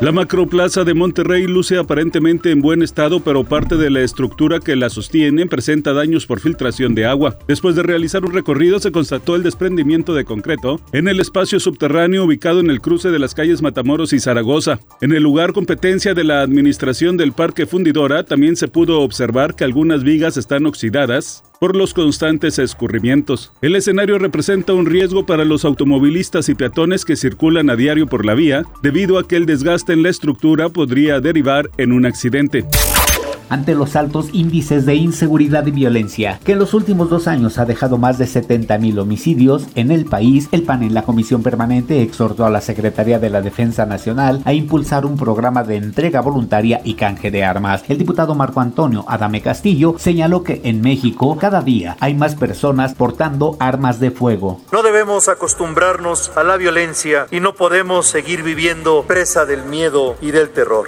La macroplaza de Monterrey luce aparentemente en buen estado, pero parte de la estructura que la sostiene presenta daños por filtración de agua. Después de realizar un recorrido, se constató el desprendimiento de concreto en el espacio subterráneo ubicado en el cruce de las calles Matamoros y Zaragoza. En el lugar competencia de la administración del Parque Fundidora, también se pudo observar que algunas vigas están oxidadas por los constantes escurrimientos. El escenario representa un riesgo para los automovilistas y peatones que circulan a diario por la vía, debido a que el desgaste en la estructura podría derivar en un accidente ante los altos índices de inseguridad y violencia, que en los últimos dos años ha dejado más de 70.000 homicidios en el país, el PAN en la Comisión Permanente exhortó a la Secretaría de la Defensa Nacional a impulsar un programa de entrega voluntaria y canje de armas. El diputado Marco Antonio Adame Castillo señaló que en México cada día hay más personas portando armas de fuego. No debemos acostumbrarnos a la violencia y no podemos seguir viviendo presa del miedo y del terror.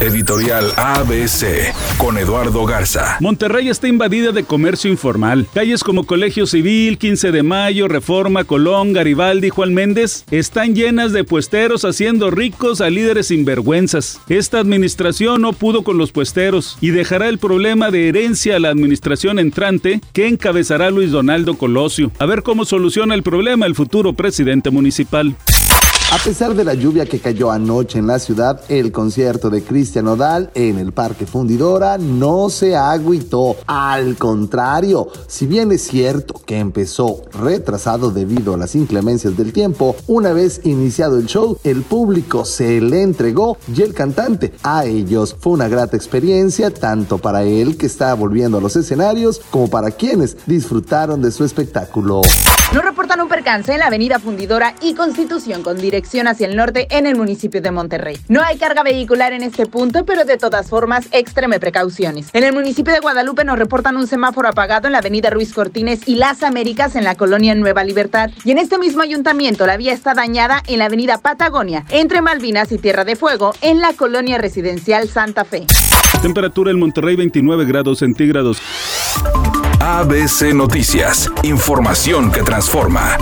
Editorial ABC con Eduardo Garza. Monterrey está invadida de comercio informal. Calles como Colegio Civil, 15 de Mayo, Reforma, Colón, Garibaldi, Juan Méndez están llenas de puesteros haciendo ricos a líderes sinvergüenzas. Esta administración no pudo con los puesteros y dejará el problema de herencia a la administración entrante que encabezará Luis Donaldo Colosio. A ver cómo soluciona el problema el futuro presidente municipal. A pesar de la lluvia que cayó anoche en la ciudad, el concierto de Cristian Nodal en el Parque Fundidora no se agüitó. Al contrario, si bien es cierto que empezó retrasado debido a las inclemencias del tiempo, una vez iniciado el show, el público se le entregó y el cantante a ellos. Fue una grata experiencia tanto para él que está volviendo a los escenarios como para quienes disfrutaron de su espectáculo. No reportan un percance en la avenida Fundidora y Constitución con dirección hacia el norte en el municipio de Monterrey. No hay carga vehicular en este punto, pero de todas formas, extreme precauciones. En el municipio de Guadalupe nos reportan un semáforo apagado en la avenida Ruiz Cortines y Las Américas en la colonia Nueva Libertad. Y en este mismo ayuntamiento la vía está dañada en la avenida Patagonia, entre Malvinas y Tierra de Fuego, en la colonia residencial Santa Fe. Temperatura en Monterrey 29 grados centígrados. ABC Noticias, información que transforma.